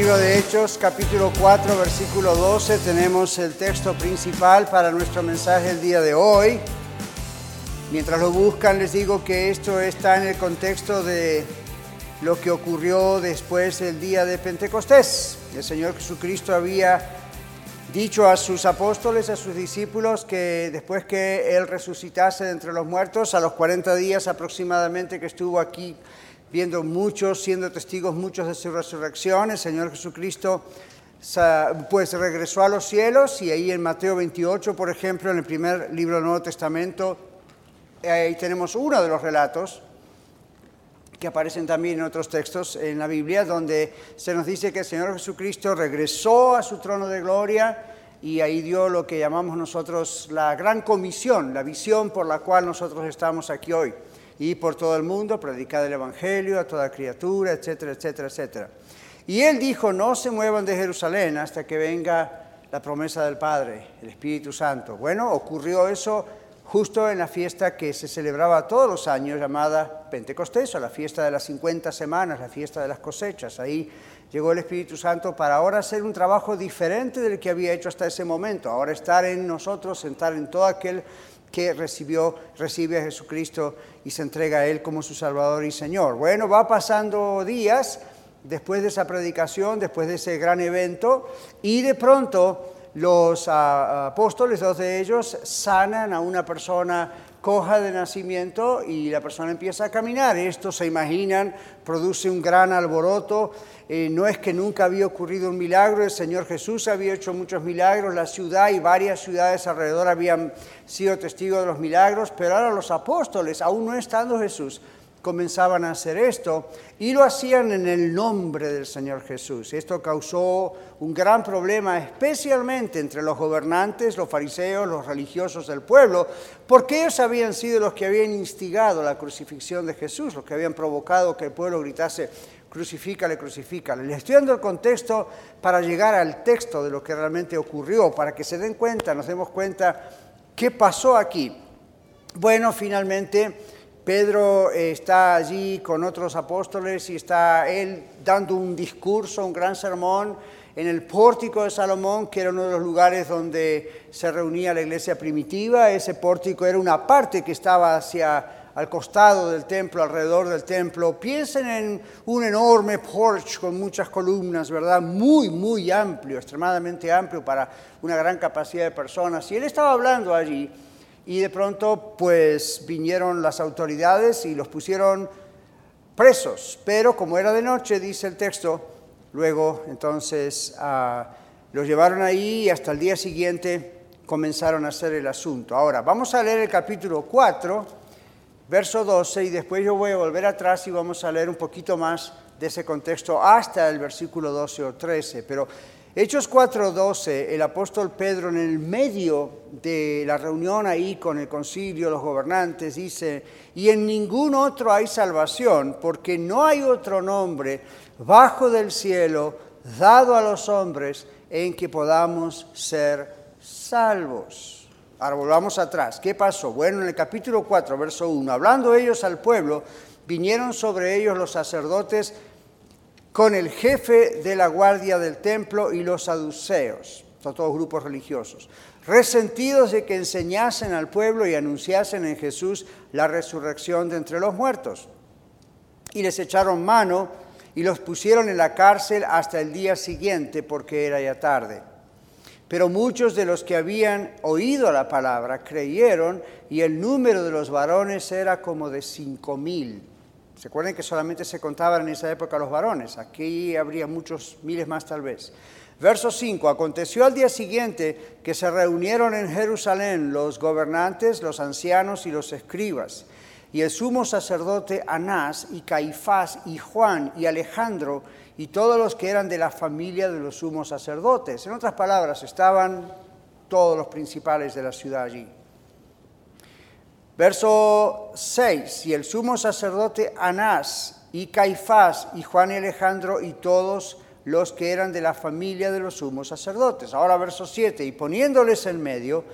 Libro de Hechos, capítulo 4, versículo 12, tenemos el texto principal para nuestro mensaje el día de hoy. Mientras lo buscan, les digo que esto está en el contexto de lo que ocurrió después del día de Pentecostés. El Señor Jesucristo había dicho a sus apóstoles, a sus discípulos, que después que Él resucitase de entre los muertos, a los 40 días aproximadamente que estuvo aquí viendo muchos, siendo testigos muchos de su resurrección, el Señor Jesucristo pues regresó a los cielos y ahí en Mateo 28, por ejemplo, en el primer libro del Nuevo Testamento, ahí tenemos uno de los relatos que aparecen también en otros textos en la Biblia, donde se nos dice que el Señor Jesucristo regresó a su trono de gloria y ahí dio lo que llamamos nosotros la gran comisión, la visión por la cual nosotros estamos aquí hoy. Y por todo el mundo, predicar el Evangelio a toda criatura, etcétera, etcétera, etcétera. Y él dijo, no se muevan de Jerusalén hasta que venga la promesa del Padre, el Espíritu Santo. Bueno, ocurrió eso justo en la fiesta que se celebraba todos los años llamada Pentecostés, o la fiesta de las 50 semanas, la fiesta de las cosechas. Ahí llegó el Espíritu Santo para ahora hacer un trabajo diferente del que había hecho hasta ese momento, ahora estar en nosotros, estar en todo aquel que recibió, recibe a Jesucristo y se entrega a Él como su Salvador y Señor. Bueno, va pasando días después de esa predicación, después de ese gran evento, y de pronto los ah, apóstoles, dos de ellos, sanan a una persona coja de nacimiento y la persona empieza a caminar. Esto se imaginan, produce un gran alboroto. Eh, no es que nunca había ocurrido un milagro, el Señor Jesús había hecho muchos milagros, la ciudad y varias ciudades alrededor habían sido testigos de los milagros, pero ahora los apóstoles, aún no estando Jesús, comenzaban a hacer esto y lo hacían en el nombre del Señor Jesús. Esto causó un gran problema, especialmente entre los gobernantes, los fariseos, los religiosos del pueblo, porque ellos habían sido los que habían instigado la crucifixión de Jesús, los que habían provocado que el pueblo gritase, crucifícale, crucifícale. Les estoy dando el contexto para llegar al texto de lo que realmente ocurrió, para que se den cuenta, nos demos cuenta qué pasó aquí. Bueno, finalmente Pedro está allí con otros apóstoles y está él dando un discurso, un gran sermón en el pórtico de Salomón, que era uno de los lugares donde se reunía la iglesia primitiva. Ese pórtico era una parte que estaba hacia al costado del templo, alrededor del templo. Piensen en un enorme porche con muchas columnas, ¿verdad? Muy, muy amplio, extremadamente amplio para una gran capacidad de personas. Y él estaba hablando allí y de pronto pues vinieron las autoridades y los pusieron presos, pero como era de noche, dice el texto, luego entonces ah, los llevaron ahí y hasta el día siguiente comenzaron a hacer el asunto. Ahora, vamos a leer el capítulo 4, verso 12, y después yo voy a volver atrás y vamos a leer un poquito más de ese contexto hasta el versículo 12 o 13, pero Hechos 4:12, el apóstol Pedro en el medio de la reunión ahí con el concilio, los gobernantes, dice, y en ningún otro hay salvación, porque no hay otro nombre bajo del cielo dado a los hombres en que podamos ser salvos. Ahora volvamos atrás. ¿Qué pasó? Bueno, en el capítulo 4, verso 1, hablando ellos al pueblo, vinieron sobre ellos los sacerdotes con el jefe de la guardia del templo y los saduceos, todos grupos religiosos, resentidos de que enseñasen al pueblo y anunciasen en Jesús la resurrección de entre los muertos. Y les echaron mano y los pusieron en la cárcel hasta el día siguiente porque era ya tarde. Pero muchos de los que habían oído la palabra creyeron y el número de los varones era como de cinco mil. Se acuerdan que solamente se contaban en esa época los varones, aquí habría muchos miles más tal vez. Verso 5, aconteció al día siguiente que se reunieron en Jerusalén los gobernantes, los ancianos y los escribas, y el sumo sacerdote Anás y Caifás y Juan y Alejandro y todos los que eran de la familia de los sumos sacerdotes. En otras palabras, estaban todos los principales de la ciudad allí. Verso 6, y el sumo sacerdote Anás y Caifás y Juan y Alejandro y todos los que eran de la familia de los sumos sacerdotes. Ahora verso 7, y poniéndoles en medio,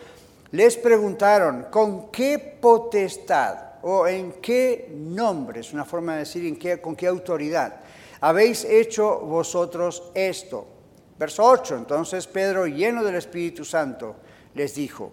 les preguntaron, ¿con qué potestad o en qué nombre, es una forma de decir en qué, con qué autoridad, habéis hecho vosotros esto? Verso 8, entonces Pedro, lleno del Espíritu Santo, les dijo,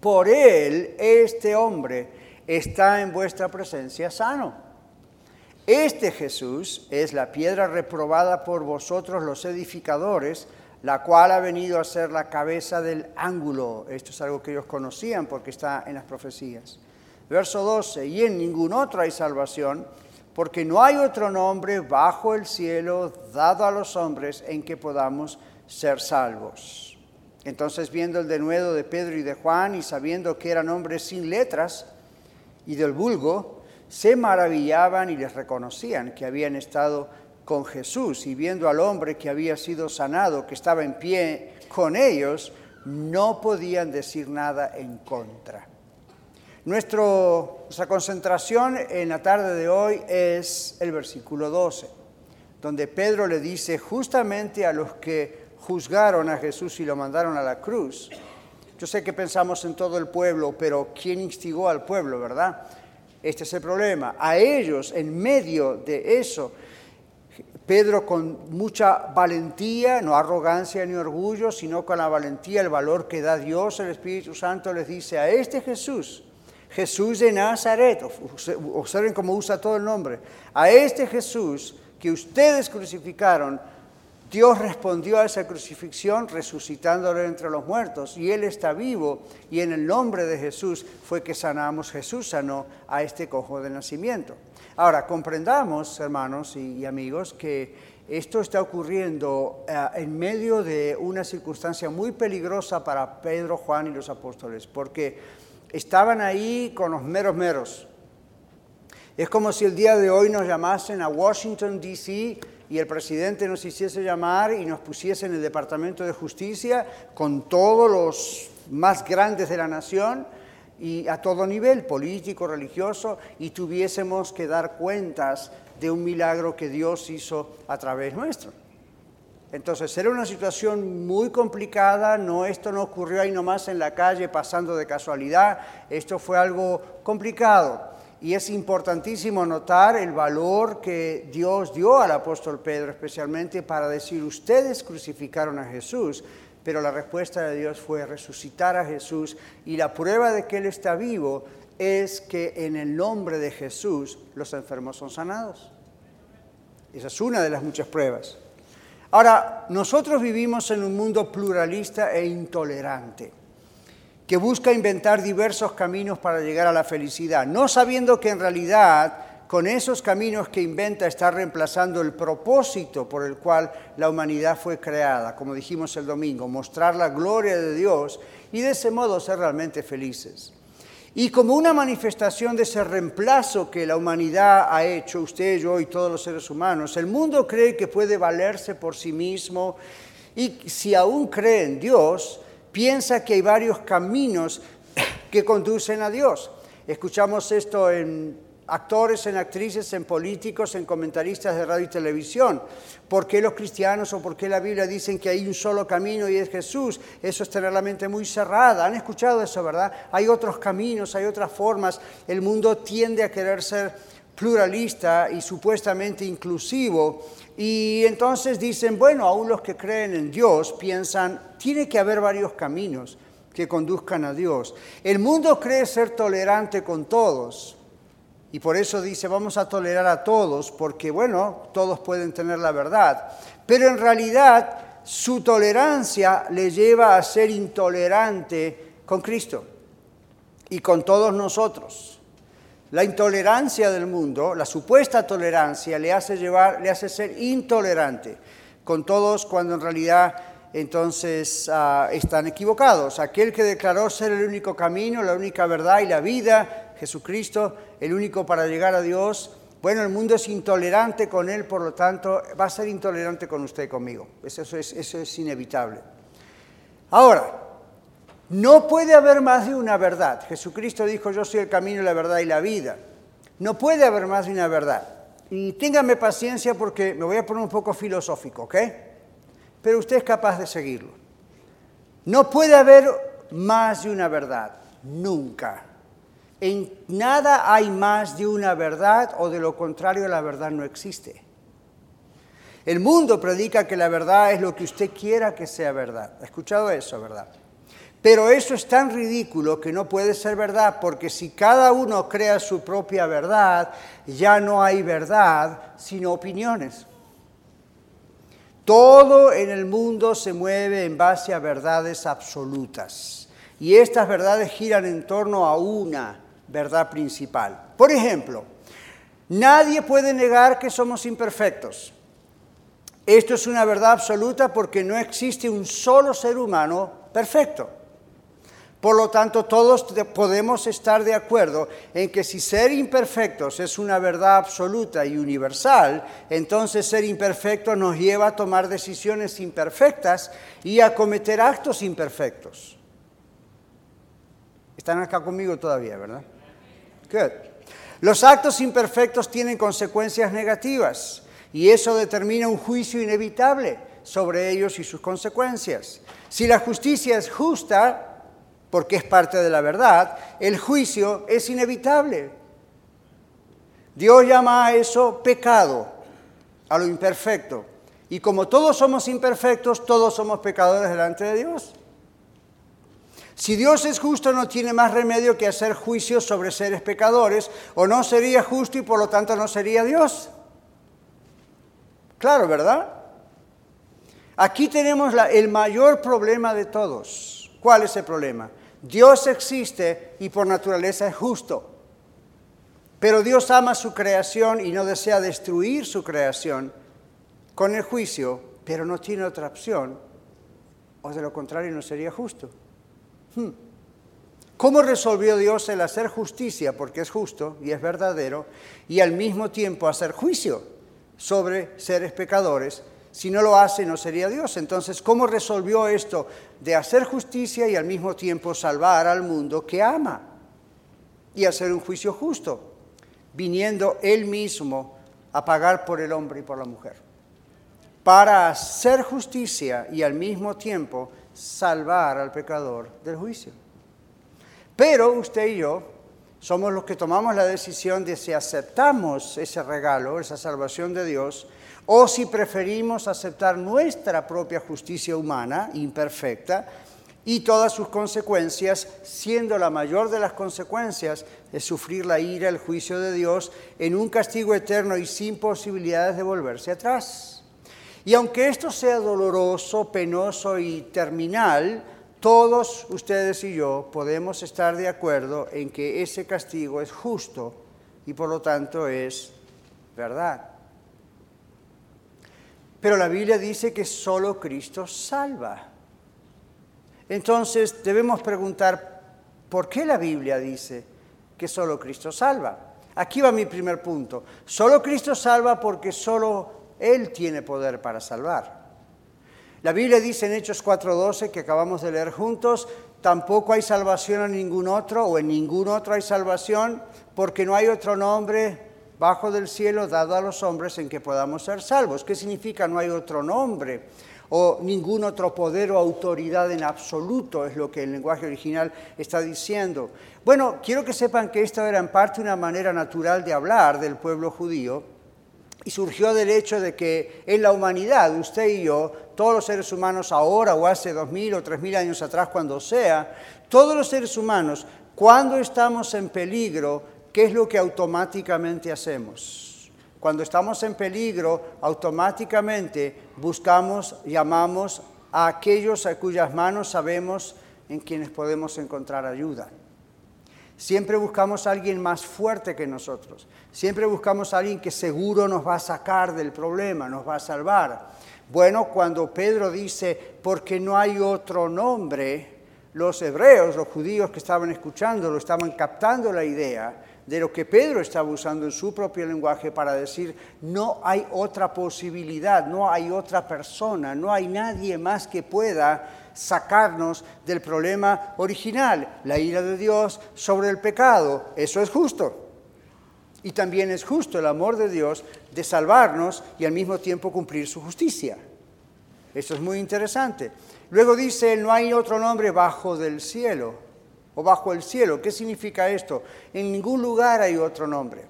por él este hombre está en vuestra presencia sano. Este Jesús es la piedra reprobada por vosotros los edificadores, la cual ha venido a ser la cabeza del ángulo. Esto es algo que ellos conocían porque está en las profecías. Verso 12, y en ningún otro hay salvación, porque no hay otro nombre bajo el cielo dado a los hombres en que podamos ser salvos. Entonces, viendo el denuedo de Pedro y de Juan y sabiendo que eran hombres sin letras y del vulgo, se maravillaban y les reconocían que habían estado con Jesús y viendo al hombre que había sido sanado, que estaba en pie con ellos, no podían decir nada en contra. nuestra concentración en la tarde de hoy es el versículo 12, donde Pedro le dice justamente a los que juzgaron a Jesús y lo mandaron a la cruz. Yo sé que pensamos en todo el pueblo, pero ¿quién instigó al pueblo, verdad? Este es el problema. A ellos, en medio de eso, Pedro con mucha valentía, no arrogancia ni orgullo, sino con la valentía, el valor que da Dios, el Espíritu Santo, les dice a este Jesús, Jesús de Nazaret, observen cómo usa todo el nombre, a este Jesús que ustedes crucificaron, Dios respondió a esa crucifixión resucitándolo entre los muertos y Él está vivo y en el nombre de Jesús fue que sanamos, Jesús sanó a este cojo de nacimiento. Ahora, comprendamos, hermanos y, amigos, que esto está ocurriendo eh, en medio de una circunstancia muy peligrosa para Pedro, Juan y los apóstoles, porque estaban ahí con los meros meros. Es como si el día de hoy nos llamasen a Washington, D.C., y el presidente nos hiciese llamar y nos pusiese en el Departamento de Justicia con todos los más grandes de la nación y a todo nivel, político, religioso, y tuviésemos que dar cuentas de un milagro que Dios hizo a través nuestro. Entonces era una situación muy complicada, no, esto no ocurrió ahí nomás en la calle pasando de casualidad, esto fue algo complicado. Y es importantísimo notar el valor que Dios dio al apóstol Pedro, especialmente para decir, ustedes crucificaron a Jesús, pero la respuesta de Dios fue resucitar a Jesús y la prueba de que Él está vivo es que en el nombre de Jesús los enfermos son sanados. Esa es una de las muchas pruebas. Ahora, nosotros vivimos en un mundo pluralista e intolerante, que busca inventar diversos caminos para llegar a la felicidad, no sabiendo que en realidad con esos caminos que inventa está reemplazando el propósito por el cual la humanidad fue creada, como dijimos el domingo, mostrar la gloria de Dios y de ese modo ser realmente felices. Y como una manifestación de ese reemplazo que la humanidad ha hecho, usted, yo y todos los seres humanos, el mundo cree que puede valerse por sí mismo y si aún cree en Dios, piensa que hay varios caminos que conducen a Dios. Escuchamos esto en actores, en actrices, en políticos, en comentaristas de radio y televisión. ¿Por qué los cristianos o por qué la Biblia dicen que hay un solo camino y es Jesús? Eso es tener la mente muy cerrada. Han escuchado eso, ¿verdad? Hay otros caminos, hay otras formas. El mundo tiende a querer ser pluralista y supuestamente inclusivo. Y entonces dicen, bueno, aún los que creen en Dios piensan, tiene que haber varios caminos que conduzcan a Dios. El mundo cree ser tolerante con todos, y por eso dice, vamos a tolerar a todos, porque bueno, todos pueden tener la verdad. Pero en realidad su tolerancia le lleva a ser intolerante con Cristo. y con todos nosotros. La intolerancia del mundo, la supuesta tolerancia, le hace, llevar, le hace ser intolerante con todos cuando en realidad entonces ah, están equivocados. Aquel que declaró ser el único camino, la única verdad y la vida, Jesucristo, el único para llegar a Dios, bueno, el mundo es intolerante con él, por lo tanto, va a ser intolerante con usted conmigo. Eso es, eso es inevitable. Ahora, no puede haber más de una verdad. Jesucristo dijo, yo soy el camino, la verdad y la vida. No puede haber más de una verdad. Y téngame paciencia porque me voy a poner un poco filosófico, ¿ok? Pero usted es capaz de seguirlo. No puede haber más de una verdad, nunca. En nada hay más de una verdad o de lo contrario la verdad no existe. El mundo predica que la verdad es lo que usted quiera que sea verdad. ¿Ha escuchado eso, verdad? Pero eso es tan ridículo que no puede ser verdad, porque si cada uno crea su propia verdad, ya no hay verdad, sino opiniones. Todo en el mundo se mueve en base a verdades absolutas. Y estas verdades giran en torno a una verdad principal. Por ejemplo, nadie puede negar que somos imperfectos. Esto es una verdad absoluta porque no existe un solo ser humano perfecto. Por lo tanto, todos podemos estar de acuerdo en que si ser imperfectos es una verdad absoluta y universal, entonces ser imperfecto nos lleva a tomar decisiones imperfectas y a cometer actos imperfectos. Están acá conmigo todavía, ¿verdad? Los actos imperfectos tienen consecuencias negativas y eso determina un juicio inevitable sobre ellos y sus consecuencias. Si la justicia es justa, porque es parte de la verdad, el juicio es inevitable. Dios llama a eso pecado, a lo imperfecto. Y como todos somos imperfectos, todos somos pecadores delante de Dios. Si Dios es justo, no tiene más remedio que hacer juicios sobre seres pecadores, o no sería justo y por lo tanto no sería Dios. Claro, ¿verdad? Aquí tenemos el mayor problema de todos. ¿Cuál es el problema? Dios existe y por naturaleza es justo. Pero Dios ama su creación y no desea destruir su creación con el juicio, pero no tiene otra opción, o de lo contrario no sería justo. Hmm. ¿Cómo resolvió Dios el hacer justicia, porque es justo y es verdadero, y al mismo tiempo hacer juicio sobre seres pecadores? Si no lo hace, no sería Dios. Entonces, ¿cómo resolvió esto de hacer justicia y al mismo tiempo salvar al mundo que ama? Y hacer un juicio justo, viniendo Él mismo a pagar por el hombre y por la mujer. Para hacer justicia y al mismo tiempo salvar al pecador del juicio. Pero usted y yo somos los que tomamos la decisión de si aceptamos ese regalo, esa salvación de Dios, o si preferimos aceptar nuestra propia justicia humana, imperfecta, y todas sus consecuencias, siendo la mayor de las consecuencias de sufrir la ira, el juicio de Dios, en un castigo eterno y sin posibilidades de volverse atrás. Y aunque esto sea doloroso, penoso y terminal, todos ustedes y yo podemos estar de acuerdo en que ese castigo es justo y por lo tanto es verdad. Pero la Biblia dice que solo Cristo salva. Entonces debemos preguntar, ¿por qué la Biblia dice que solo Cristo salva? Aquí va mi primer punto. Solo Cristo salva porque solo él tiene poder para salvar. La Biblia dice en Hechos 4:12 que acabamos de leer juntos, tampoco hay salvación en ningún otro o en ningún otro hay salvación porque no hay otro nombre bajo del cielo dado a los hombres en que podamos ser salvos. ¿Qué significa no hay otro nombre? o ningún otro poder o autoridad en absoluto, es lo que el lenguaje original está diciendo. Bueno, quiero que sepan que esto era en parte una manera natural de hablar del pueblo judío, y surgió del hecho de que en la humanidad, usted y yo, todos los seres humanos ahora o hace dos mil o tres mil años atrás, cuando sea, todos los seres humanos, cuando estamos en peligro, ¿qué es lo que automáticamente hacemos? Cuando estamos en peligro, automáticamente buscamos, llamamos a aquellos a cuyas manos sabemos en quienes podemos encontrar ayuda. Siempre buscamos a alguien más fuerte que nosotros. Siempre buscamos a alguien que seguro nos va a sacar del problema, nos va a salvar. Bueno, cuando Pedro dice, porque no hay otro nombre, los hebreos, los judíos que estaban escuchando, lo estaban captando la idea de lo que Pedro estaba usando en su propio lenguaje para decir, no hay otra posibilidad, no hay otra persona, no hay nadie más que pueda sacarnos del problema original, la ira de Dios sobre el pecado. Eso es justo. Y también es justo el amor de Dios de salvarnos y al mismo tiempo cumplir su justicia. Eso es muy interesante. Luego dice, no hay otro nombre bajo del cielo o bajo el cielo. ¿Qué significa esto? En ningún lugar hay otro nombre.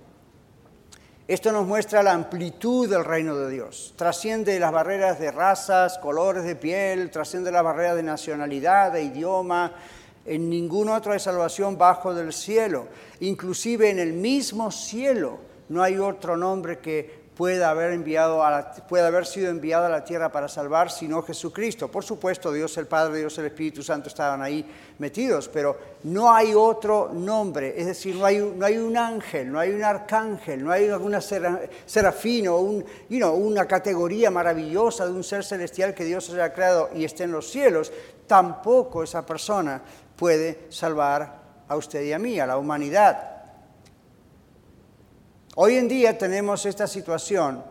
Esto nos muestra la amplitud del reino de Dios. Trasciende las barreras de razas, colores de piel, trasciende las barreras de nacionalidad, de idioma. En ningún otro hay salvación bajo del cielo. Inclusive en el mismo cielo no hay otro nombre que puede haber, enviado a haber sido enviado a la tierra para salvar, sino Jesucristo. Por supuesto, Dios el Padre, Dios el Espíritu Santo estaban ahí metidos, pero no hay otro nombre, es decir, no hay, no hay un ángel, no hay un arcángel, no hay alguna serafino, un, una categoría maravillosa de un ser celestial que Dios haya creado y esté en los cielos. Tampoco esa persona puede salvar a usted y a mí, a la humanidad. Hoy en día tenemos esta situación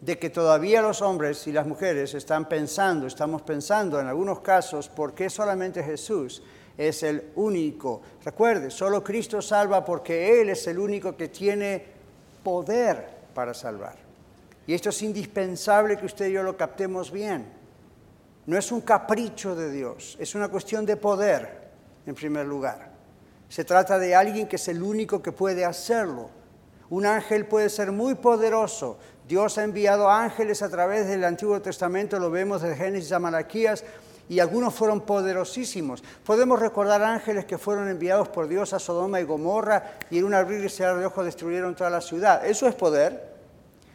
de que todavía los hombres y las mujeres están pensando, estamos pensando en algunos casos, ¿por qué solamente Jesús es el único? Recuerde, solo Cristo salva porque Él es el único que tiene poder para salvar. Y esto es indispensable que usted y yo lo captemos bien. No es un capricho de Dios, es una cuestión de poder, en primer lugar. Se trata de alguien que es el único que puede hacerlo un ángel puede ser muy poderoso. Dios ha enviado ángeles a través del Antiguo Testamento, lo vemos de Génesis a Malaquías, y algunos fueron poderosísimos. Podemos recordar ángeles que fueron enviados por Dios a Sodoma y Gomorra y en un abrir y cerrar de ojos destruyeron toda la ciudad. Eso es poder.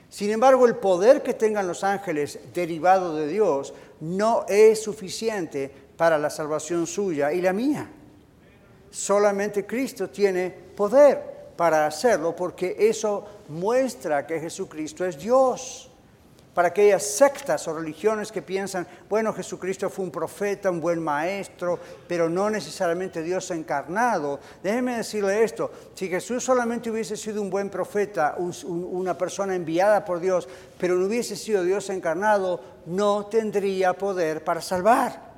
Sin embargo, el poder que tengan los ángeles derivado de Dios no es suficiente para la salvación suya y la mía. Solamente Cristo tiene poder para hacerlo porque eso muestra que Jesucristo es Dios. Para aquellas sectas o religiones que piensan, bueno, Jesucristo fue un profeta, un buen maestro, pero no necesariamente Dios encarnado. Déjeme decirle esto, si Jesús solamente hubiese sido un buen profeta, una persona enviada por Dios, pero no hubiese sido Dios encarnado, no tendría poder para salvar.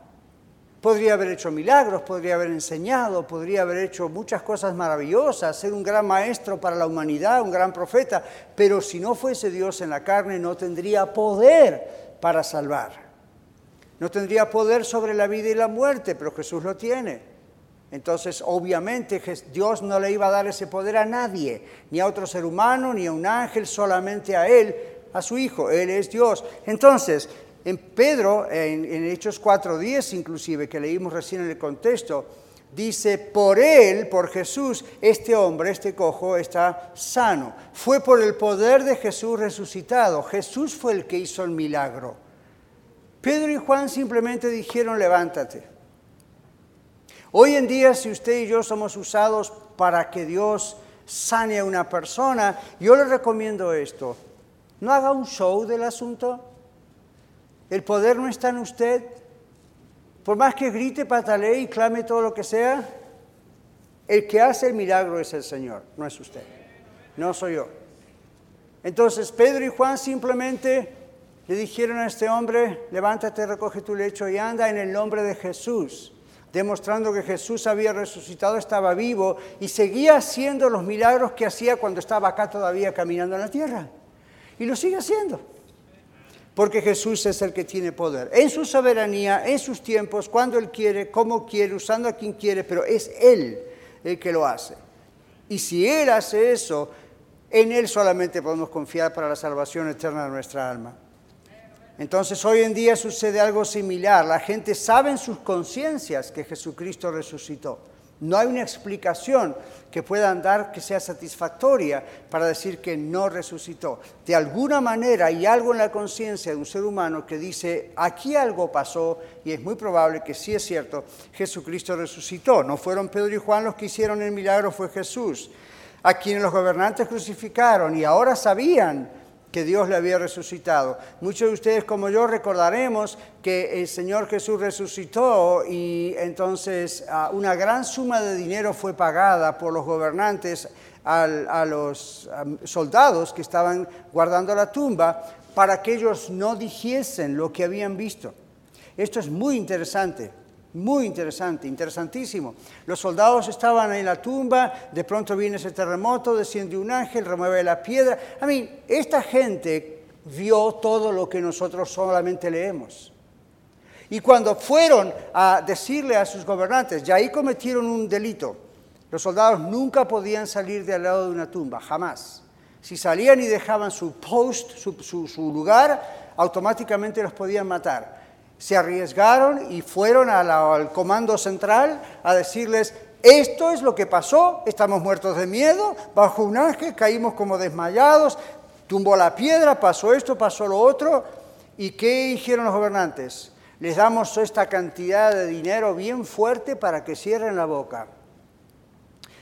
Podría haber hecho milagros, podría haber enseñado, podría haber hecho muchas cosas maravillosas, ser un gran maestro para la humanidad, un gran profeta, pero si no fuese Dios en la carne no tendría poder para salvar. No tendría poder sobre la vida y la muerte, pero Jesús lo tiene. Entonces, obviamente, Dios no le iba a dar ese poder a nadie, ni a otro ser humano, ni a un ángel, solamente a Él, a su Hijo. Él es Dios. Entonces, en Pedro, en, Hechos 4.10 inclusive, que leímos recién en el contexto, dice, por él, por Jesús, este hombre, este cojo, está sano. Fue por el poder de Jesús resucitado. Jesús fue el que hizo el milagro. Pedro y Juan simplemente dijeron, levántate. Hoy en día, si usted y yo somos usados para que Dios sane a una persona, yo le recomiendo esto. No haga un show del asunto. El poder no está en usted. Por más que grite, patalee y clame todo lo que sea, el que hace el milagro es el Señor, no es usted. No soy yo. Entonces Pedro y Juan simplemente le dijeron a este hombre, levántate, recoge tu lecho y anda en el nombre de Jesús, demostrando que Jesús había resucitado, estaba vivo y seguía haciendo los milagros que hacía cuando estaba acá todavía caminando en la tierra. Y lo sigue haciendo porque Jesús es el que tiene poder. En su soberanía, en sus tiempos, cuando Él quiere, como quiere, usando a quien quiere, pero es Él el que lo hace. Y si Él hace eso, en Él solamente podemos confiar para la salvación eterna de nuestra alma. Entonces hoy en día sucede algo similar. La gente sabe en sus conciencias que Jesucristo resucitó. No hay una explicación que puedan dar que sea satisfactoria para decir que no resucitó. De alguna manera hay algo en la conciencia de un ser humano que dice, aquí algo pasó y es muy probable que sí es cierto, Jesucristo resucitó. No fueron Pedro y Juan los que hicieron el milagro, fue Jesús, a quienes los gobernantes crucificaron y ahora sabían que Dios le había resucitado. Muchos de ustedes como yo recordaremos que el Señor Jesús resucitó y entonces ah, una gran suma de dinero fue pagada por los gobernantes a los soldados que estaban guardando la tumba para que ellos no dijesen lo que habían visto. Esto es muy interesante. Muy interesante, interesantísimo. Los soldados estaban en la tumba, de pronto viene ese terremoto, desciende un ángel, remueve la piedra. A mí, esta gente vio todo lo que nosotros solamente leemos. Y cuando fueron a decirle a sus gobernantes, ya ahí cometieron un delito, los soldados nunca podían salir de al lado de una tumba, jamás. Si salían y dejaban su post, su, su lugar, automáticamente los podían matar se arriesgaron y fueron al comando central a decirles, esto es lo que pasó, estamos muertos de miedo, bajo un ángel caímos como desmayados, tumbó la piedra, pasó esto, pasó lo otro. ¿Y qué hicieron los gobernantes? Les damos esta cantidad de dinero bien fuerte para que cierren la boca.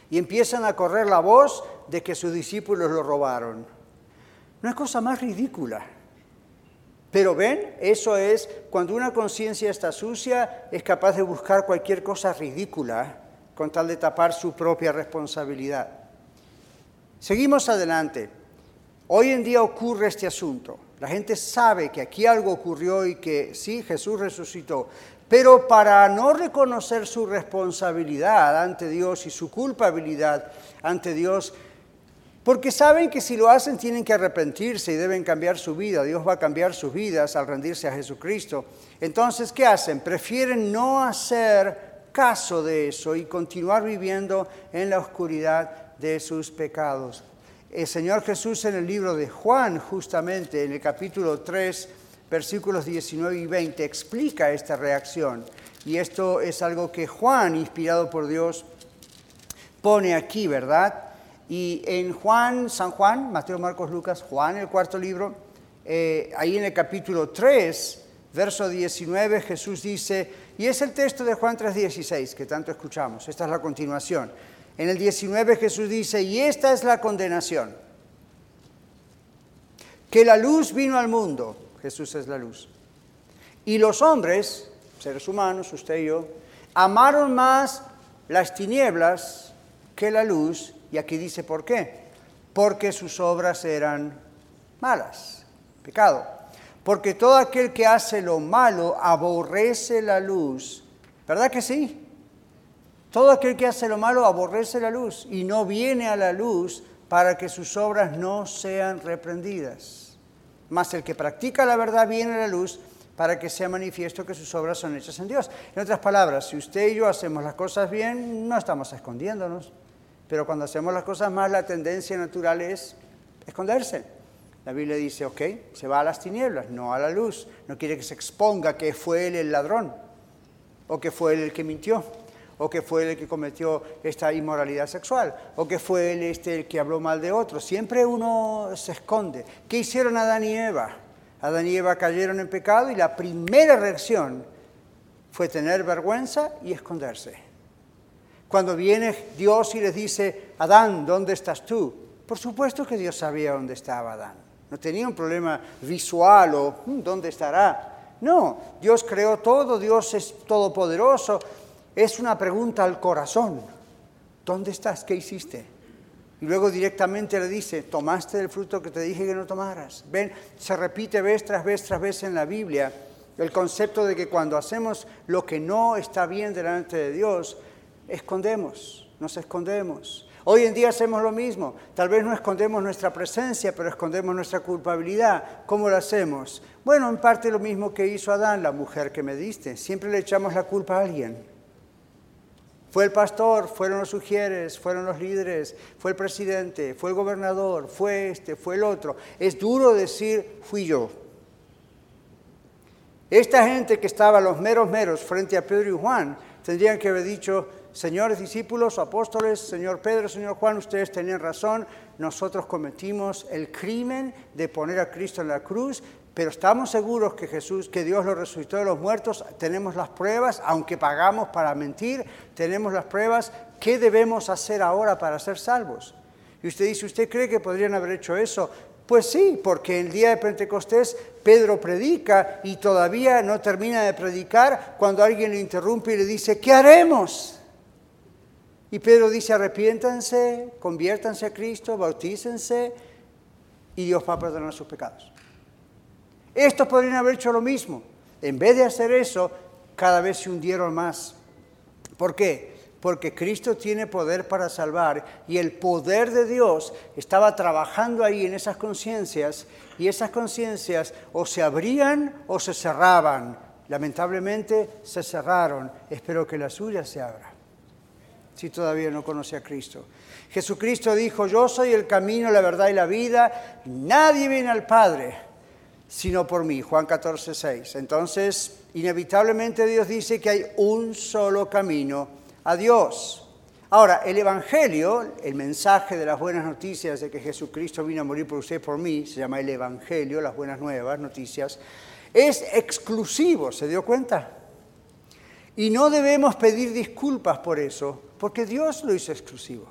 Y empiezan a correr la voz de que sus discípulos lo robaron. No es cosa más ridícula. Pero ven, eso es cuando una conciencia está sucia, es capaz de buscar cualquier cosa ridícula con tal de tapar su propia responsabilidad. Seguimos adelante. Hoy en día ocurre este asunto. La gente sabe que aquí algo ocurrió y que sí, Jesús resucitó. Pero para no reconocer su responsabilidad ante Dios y su culpabilidad ante Dios, porque saben que si lo hacen tienen que arrepentirse y deben cambiar su vida. Dios va a cambiar sus vidas al rendirse a Jesucristo. Entonces, ¿qué hacen? Prefieren no hacer caso de eso y continuar viviendo en la oscuridad de sus pecados. El Señor Jesús en el libro de Juan, justamente en el capítulo 3, versículos 19 y 20, explica esta reacción. Y esto es algo que Juan, inspirado por Dios, pone aquí, ¿verdad? Y en Juan, San Juan, Mateo, Marcos, Lucas, Juan, el cuarto libro, eh, ahí en el capítulo 3, verso 19, Jesús dice, y es el texto de Juan 3:16 que tanto escuchamos, esta es la continuación. En el 19 Jesús dice, y esta es la condenación, que la luz vino al mundo, Jesús es la luz, y los hombres, seres humanos, usted y yo, amaron más las tinieblas que la luz y aquí dice por qué. Porque sus obras eran malas, pecado. Porque todo aquel que hace lo malo aborrece la luz. ¿Verdad que sí? Todo aquel que hace lo malo aborrece la luz y no viene a la luz para que sus obras no sean reprendidas. Mas el que practica la verdad viene a la luz para que sea manifiesto que sus obras son hechas en Dios. En otras palabras, si usted y yo hacemos las cosas bien, no estamos escondiéndonos. Pero cuando hacemos las cosas mal, la tendencia natural es esconderse. La Biblia dice, ok, se va a las tinieblas, no a la luz. No quiere que se exponga que fue él el ladrón, o que fue él el que mintió, o que fue él el que cometió esta inmoralidad sexual, o que fue él este el que habló mal de otro. Siempre uno se esconde. ¿Qué hicieron Adán y Eva? Adán y Eva cayeron en pecado y la primera reacción fue tener vergüenza y esconderse. Cuando viene Dios y les dice, Adán, ¿dónde estás tú? Por supuesto que Dios sabía dónde estaba Adán. No tenía un problema visual o hmm, dónde estará. No, Dios creó todo, Dios es todopoderoso. Es una pregunta al corazón. ¿Dónde estás? ¿Qué hiciste? Y luego directamente le dice, tomaste el fruto que te dije que no tomaras. Ven, se repite vez tras vez tras vez en la Biblia el concepto de que cuando hacemos lo que no está bien delante de Dios, escondemos, nos escondemos. Hoy en día hacemos lo mismo. Tal vez no escondemos nuestra presencia, pero escondemos nuestra culpabilidad. ¿Cómo lo hacemos? Bueno, en parte lo mismo que hizo Adán, la mujer que me diste. Siempre le echamos la culpa a alguien. Fue el pastor, fueron los sugieres, fueron los líderes, fue el presidente, fue el gobernador, fue este, fue el otro. Es duro decir, fui yo. Esta gente que estaba los meros meros frente a Pedro y Juan, tendrían que haber dicho, señores discípulos, apóstoles, señor Pedro, señor Juan, ustedes tenían razón, nosotros cometimos el crimen de poner a Cristo en la cruz, pero estamos seguros que Jesús, que Dios lo resucitó de los muertos, tenemos las pruebas, aunque pagamos para mentir, tenemos las pruebas, ¿qué debemos hacer ahora para ser salvos? Y usted dice, ¿usted cree que podrían haber hecho eso? Pues sí, porque el día de Pentecostés Pedro predica y todavía no termina de predicar cuando alguien le interrumpe y le dice, ¿qué haremos? Y Pedro dice, arrepiéntanse, conviértanse a Cristo, bautícense y Dios va a perdonar sus pecados. Estos podrían haber hecho lo mismo. En vez de hacer eso, cada vez se hundieron más. ¿Por qué? porque Cristo tiene poder para salvar y el poder de Dios estaba trabajando ahí en esas conciencias y esas conciencias o se abrían o se cerraban. Lamentablemente se cerraron. Espero que la suya se abra. Si todavía no conoce a Cristo. Jesucristo dijo, yo soy el camino, la verdad y la vida. Nadie viene al Padre sino por mí. Juan 14, 6. Entonces, inevitablemente Dios dice que hay un solo camino a Dios. Ahora, el Evangelio, el mensaje de las buenas noticias de que Jesucristo vino a morir por usted por mí, se llama el Evangelio, las buenas nuevas noticias, es exclusivo, ¿se dio cuenta? Y no debemos pedir disculpas por eso, porque Dios lo hizo exclusivo.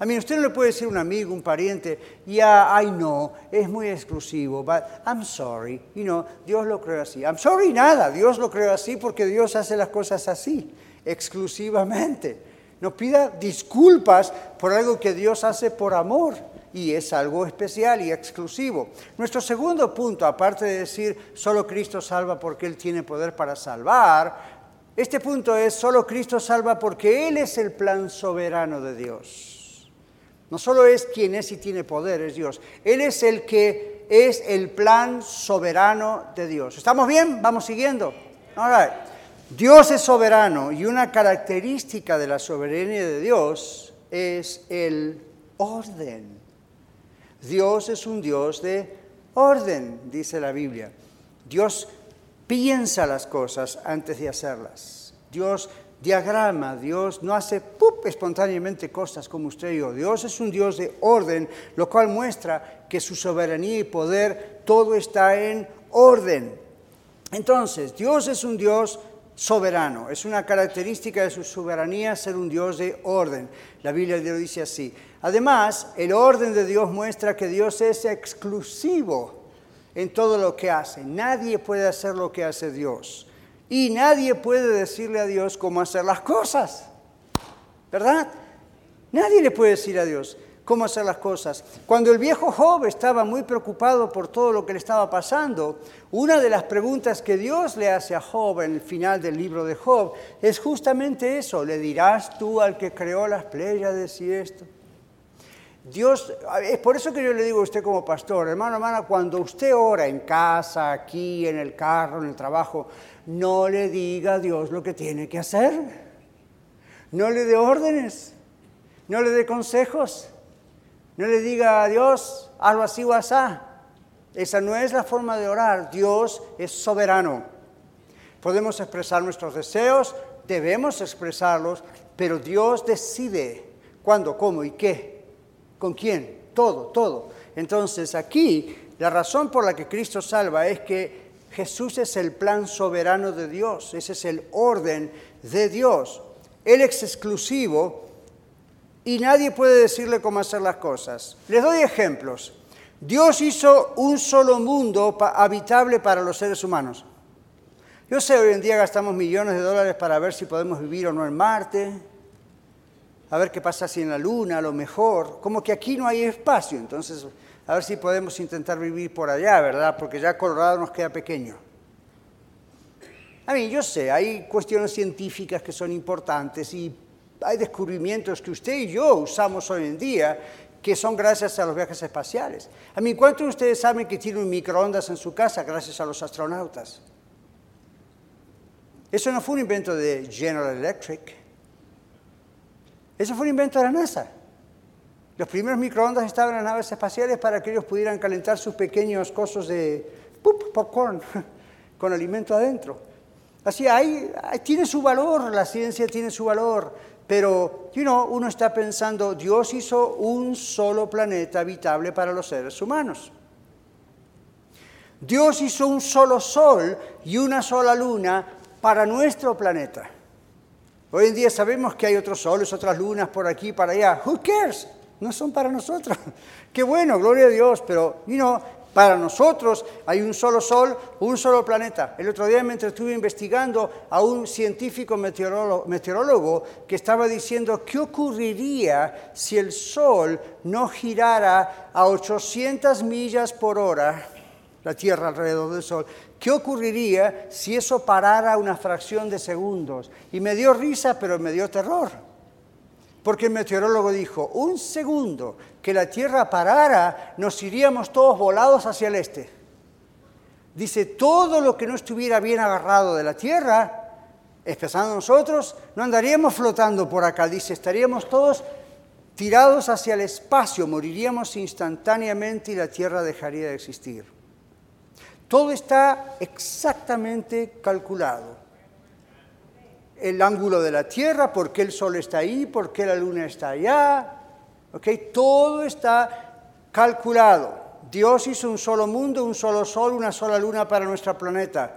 A mí usted no le puede decir a un amigo, un pariente, ya, I know, es muy exclusivo, but I'm sorry, you know, Dios lo creó así. I'm sorry nada, Dios lo creó así porque Dios hace las cosas así exclusivamente. No pida disculpas por algo que Dios hace por amor y es algo especial y exclusivo. Nuestro segundo punto, aparte de decir solo Cristo salva porque Él tiene poder para salvar, este punto es solo Cristo salva porque Él es el plan soberano de Dios. No solo es quien es y tiene poder, es Dios. Él es el que es el plan soberano de Dios. ¿Estamos bien? ¿Vamos siguiendo? All. Dios es soberano y una característica de la soberanía de Dios es el orden. Dios es un Dios de orden, dice la Biblia. Dios piensa las cosas antes de hacerlas. Dios diagrama, Dios no hace espontáneamente cosas como usted y yo. Dios es un Dios de orden, lo cual muestra que su soberanía y poder, todo está en orden. Entonces, Dios es un Dios soberano. Es una característica de su soberanía ser un Dios de orden. La Biblia lo dice así. Además, el orden de Dios muestra que Dios es exclusivo en todo lo que hace. Nadie puede hacer lo que hace Dios. Y nadie puede decirle a Dios cómo hacer las cosas. ¿Verdad? Nadie le puede decir a Dios cómo hacer las cosas. Cuando el viejo Job estaba muy preocupado por todo lo que le estaba pasando, una de las preguntas que Dios le hace a Job en el final del libro de Job es justamente eso, ¿le dirás tú al que creó las pléyades y esto? Dios, es por eso que yo le digo a usted como pastor, hermano, hermana, cuando usted ora en casa, aquí, en el carro, en el trabajo, no le diga a Dios lo que tiene que hacer. No le dé órdenes, no le dé consejos. No le diga a Dios, hazlo así o asá. Esa no es la forma de orar. Dios es soberano. Podemos expresar nuestros deseos, debemos expresarlos, pero Dios decide cuándo, cómo y qué, con quién, todo, todo. Entonces aquí la razón por la que Cristo salva es que Jesús es el plan soberano de Dios, ese es el orden de Dios. Él es exclusivo y nadie puede decirle cómo hacer las cosas. Les doy ejemplos. Dios hizo un solo mundo habitable para los seres humanos. Yo sé, hoy en día gastamos millones de dólares para ver si podemos vivir o no en Marte, a ver qué pasa si en la Luna, a lo mejor. Como que aquí no hay espacio, entonces a ver si podemos intentar vivir por allá, ¿verdad? Porque ya Colorado nos queda pequeño. A mí, yo sé, hay cuestiones científicas que son importantes y hay descubrimientos que usted y yo usamos hoy en día que son gracias a los viajes espaciales. A mí, ¿cuántos de ustedes saben que tiene un microondas en su casa gracias a los astronautas? Eso no fue un invento de General Electric. Eso fue un invento de la NASA. Los primeros microondas estaban en las naves espaciales para que ellos pudieran calentar sus pequeños cosos de popcorn con alimento adentro. Así, tiene su valor, la ciencia tiene su valor, pero you know, uno está pensando, Dios hizo un solo planeta habitable para los seres humanos. Dios hizo un solo sol y una sola luna para nuestro planeta. Hoy en día sabemos que hay otros soles, otras lunas por aquí, para allá. Who cares? No son para nosotros. Qué bueno, gloria a Dios, pero you para nosotros hay un solo sol, un solo planeta. El otro día mientras estuve investigando a un científico meteorólogo, que estaba diciendo qué ocurriría si el sol no girara a 800 millas por hora, la Tierra alrededor del sol. ¿Qué ocurriría si eso parara una fracción de segundos? Y me dio risa, pero me dio terror. Porque el meteorólogo dijo, un segundo que la Tierra parara, nos iríamos todos volados hacia el este. Dice, todo lo que no estuviera bien agarrado de la Tierra, empezando nosotros, no andaríamos flotando por acá. Dice, estaríamos todos tirados hacia el espacio, moriríamos instantáneamente y la Tierra dejaría de existir. Todo está exactamente calculado el ángulo de la Tierra, por qué el Sol está ahí, por qué la Luna está allá. Todo está calculado. Dios hizo un solo mundo, un solo Sol, una sola Luna para nuestro planeta.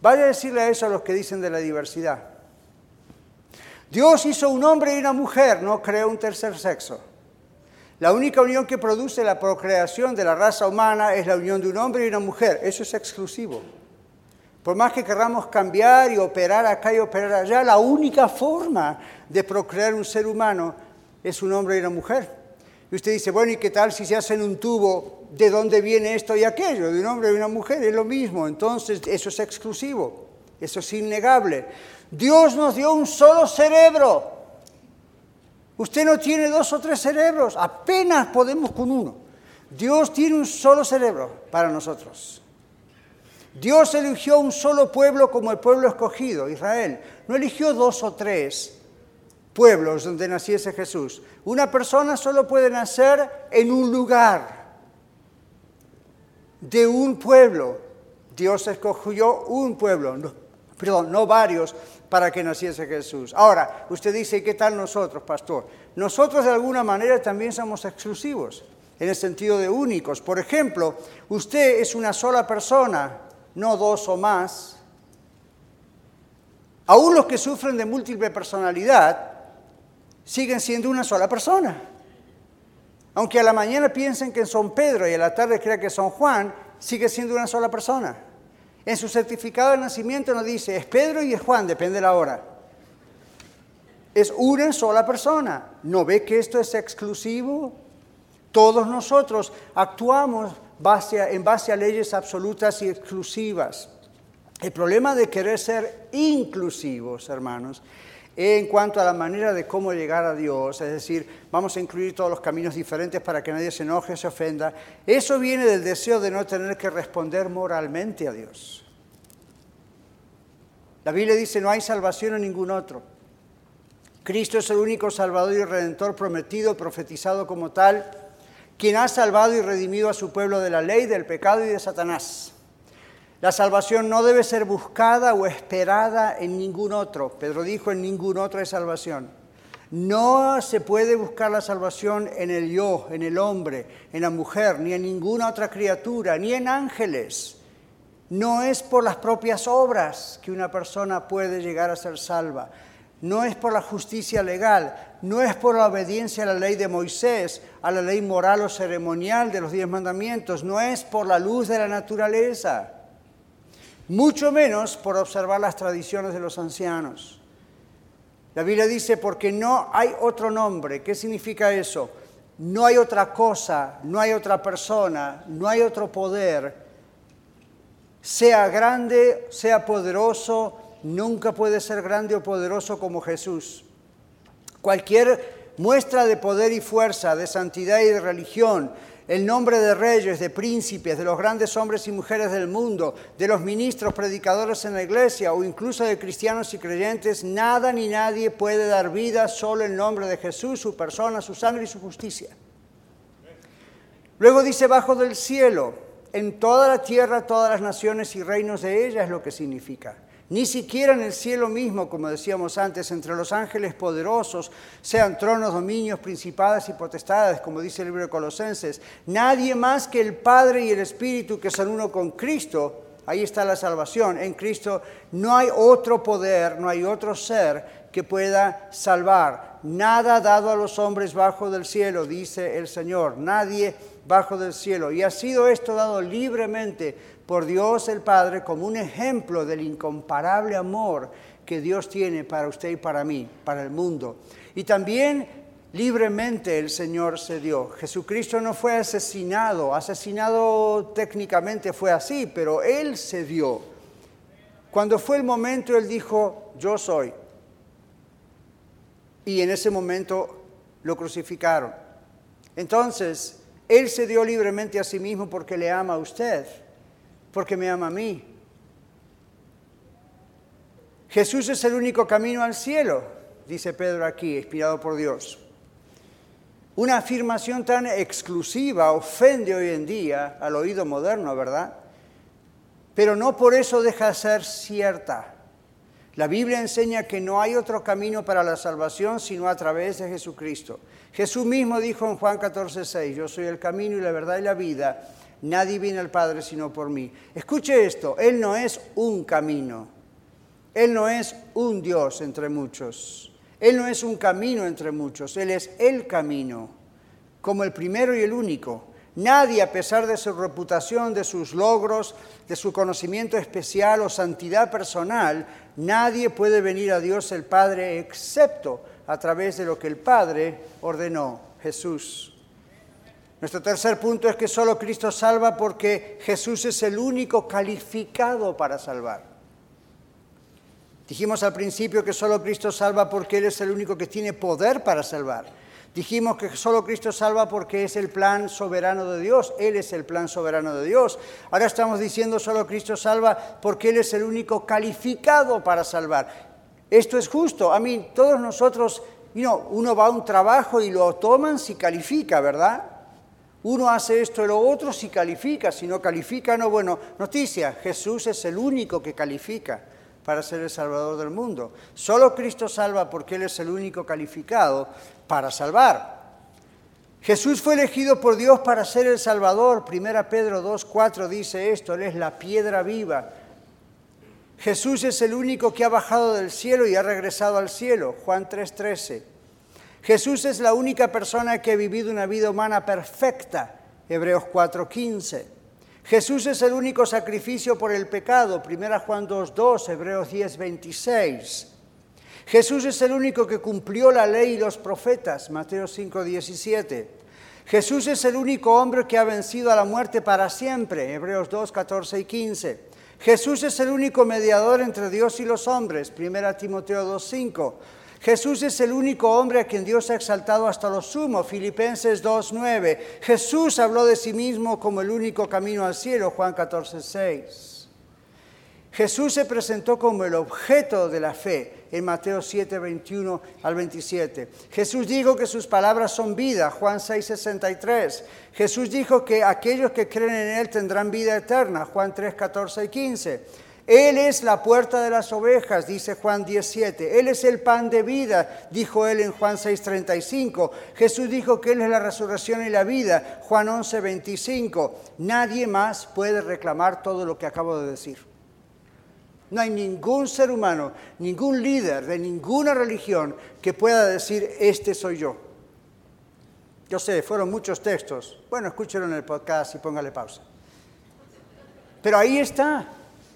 Vaya a decirle eso a los que dicen de la diversidad. Dios hizo un hombre y una mujer, no creó un tercer sexo. La única unión que produce la procreación de la raza humana es la unión de un hombre y una mujer. Eso es exclusivo. Por más que queramos cambiar y operar acá y operar allá, la única forma de procrear un ser humano es un hombre y una mujer. Y usted dice, bueno, ¿y qué tal si se hacen un tubo? ¿De dónde viene esto y aquello? De un hombre y una mujer, es lo mismo. Entonces, eso es exclusivo, eso es innegable. Dios nos dio un solo cerebro. Usted no tiene dos o tres cerebros, apenas podemos con uno. Dios tiene un solo cerebro para nosotros. Dios eligió un solo pueblo como el pueblo escogido, Israel. No eligió dos o tres pueblos donde naciese Jesús. Una persona solo puede nacer en un lugar de un pueblo. Dios escogió un pueblo, perdón, no varios, para que naciese Jesús. Ahora, usted dice, ¿qué tal nosotros, pastor? Nosotros de alguna manera también somos exclusivos, en el sentido de únicos. Por ejemplo, usted es una sola persona no dos o más. Aún los que sufren de múltiple personalidad siguen siendo una sola persona. Aunque a la mañana piensen que son Pedro y a la tarde crean que son Juan, sigue siendo una sola persona. En su certificado de nacimiento no dice es Pedro y es Juan, depende de la hora. Es una sola persona. ¿No ve que esto es exclusivo? Todos nosotros actuamos en base a leyes absolutas y exclusivas. El problema de querer ser inclusivos, hermanos, en cuanto a la manera de cómo llegar a Dios, es decir, vamos a incluir todos los caminos diferentes para que nadie se enoje, se ofenda, eso viene del deseo de no tener que responder moralmente a Dios. La Biblia dice, no hay salvación en ningún otro. Cristo es el único Salvador y Redentor prometido, profetizado como tal quien ha salvado y redimido a su pueblo de la ley, del pecado y de Satanás. La salvación no debe ser buscada o esperada en ningún otro. Pedro dijo, en ningún otro hay salvación. No se puede buscar la salvación en el yo, en el hombre, en la mujer, ni en ninguna otra criatura, ni en ángeles. No es por las propias obras que una persona puede llegar a ser salva no es por la justicia legal, no es por la obediencia a la ley de Moisés, a la ley moral o ceremonial de los diez mandamientos, no es por la luz de la naturaleza, mucho menos por observar las tradiciones de los ancianos. La Biblia dice, porque no hay otro nombre. ¿Qué significa eso? No hay otra cosa, no hay otra persona, no hay otro poder, sea grande, sea poderoso, nunca puede ser grande o poderoso como Jesús. Cualquier muestra de poder y fuerza, de santidad y de religión, el nombre de reyes, de príncipes, de los grandes hombres y mujeres del mundo, de los ministros, predicadores en la iglesia o incluso de cristianos y creyentes, nada ni nadie puede dar vida solo en nombre de Jesús, su persona, su sangre y su justicia. Luego dice bajo del cielo, en toda la tierra, todas las naciones y reinos de ella es lo que significa. Ni siquiera en el cielo mismo, como decíamos antes, entre los ángeles poderosos, sean tronos, dominios, principadas y potestades, como dice el libro de Colosenses. Nadie más que el Padre y el Espíritu que son uno con Cristo. Ahí está la salvación. En Cristo no hay otro poder, no hay otro ser que pueda salvar. Nada dado a los hombres bajo del cielo, dice el Señor. Nadie bajo del cielo. Y ha sido esto dado libremente por Dios el Padre como un ejemplo del incomparable amor que Dios tiene para usted y para mí, para el mundo. Y también libremente el Señor se dio. Jesucristo no fue asesinado, asesinado técnicamente fue así, pero Él se dio. Cuando fue el momento, Él dijo, yo soy. Y en ese momento lo crucificaron. Entonces, Él se dio libremente a sí mismo porque le ama a usted porque me ama a mí. Jesús es el único camino al cielo, dice Pedro aquí, inspirado por Dios. Una afirmación tan exclusiva ofende hoy en día al oído moderno, ¿verdad? Pero no por eso deja de ser cierta. La Biblia enseña que no hay otro camino para la salvación sino a través de Jesucristo. Jesús mismo dijo en Juan 14, 6, yo soy el camino y la verdad y la vida. Nadie viene al Padre sino por mí. Escuche esto, Él no es un camino. Él no es un Dios entre muchos. Él no es un camino entre muchos. Él es el camino, como el primero y el único. Nadie, a pesar de su reputación, de sus logros, de su conocimiento especial o santidad personal, nadie puede venir a Dios el Padre excepto a través de lo que el Padre ordenó, Jesús. Nuestro tercer punto es que solo Cristo salva porque Jesús es el único calificado para salvar. Dijimos al principio que solo Cristo salva porque Él es el único que tiene poder para salvar. Dijimos que solo Cristo salva porque es el plan soberano de Dios. Él es el plan soberano de Dios. Ahora estamos diciendo solo Cristo salva porque Él es el único calificado para salvar. Esto es justo. A mí, todos nosotros, uno va a un trabajo y lo toman si califica, ¿verdad? Uno hace esto y lo otro si califica, si no califica, no. Bueno, noticia, Jesús es el único que califica para ser el Salvador del mundo. Solo Cristo salva porque Él es el único calificado para salvar. Jesús fue elegido por Dios para ser el Salvador. Primera Pedro 2.4 dice esto, Él es la piedra viva. Jesús es el único que ha bajado del cielo y ha regresado al cielo. Juan 3.13. Jesús es la única persona que ha vivido una vida humana perfecta, Hebreos 4:15. Jesús es el único sacrificio por el pecado, 1 Juan 2:2, Hebreos 10:26. Jesús es el único que cumplió la ley y los profetas, Mateo 5:17. Jesús es el único hombre que ha vencido a la muerte para siempre, Hebreos 2, 14 y 15. Jesús es el único mediador entre Dios y los hombres, 1 Timoteo 2.5. Jesús es el único hombre a quien Dios ha exaltado hasta lo sumo, Filipenses 2.9. Jesús habló de sí mismo como el único camino al cielo, Juan 14.6. Jesús se presentó como el objeto de la fe en Mateo 7, 21 al 27. Jesús dijo que sus palabras son vida, Juan 6, 63. Jesús dijo que aquellos que creen en Él tendrán vida eterna, Juan 3, 14 y 15. Él es la puerta de las ovejas, dice Juan 17. Él es el pan de vida, dijo él en Juan 6:35. Jesús dijo que Él es la resurrección y la vida, Juan 11:25. Nadie más puede reclamar todo lo que acabo de decir. No hay ningún ser humano, ningún líder de ninguna religión que pueda decir, este soy yo. Yo sé, fueron muchos textos. Bueno, escúchenlo en el podcast y póngale pausa. Pero ahí está.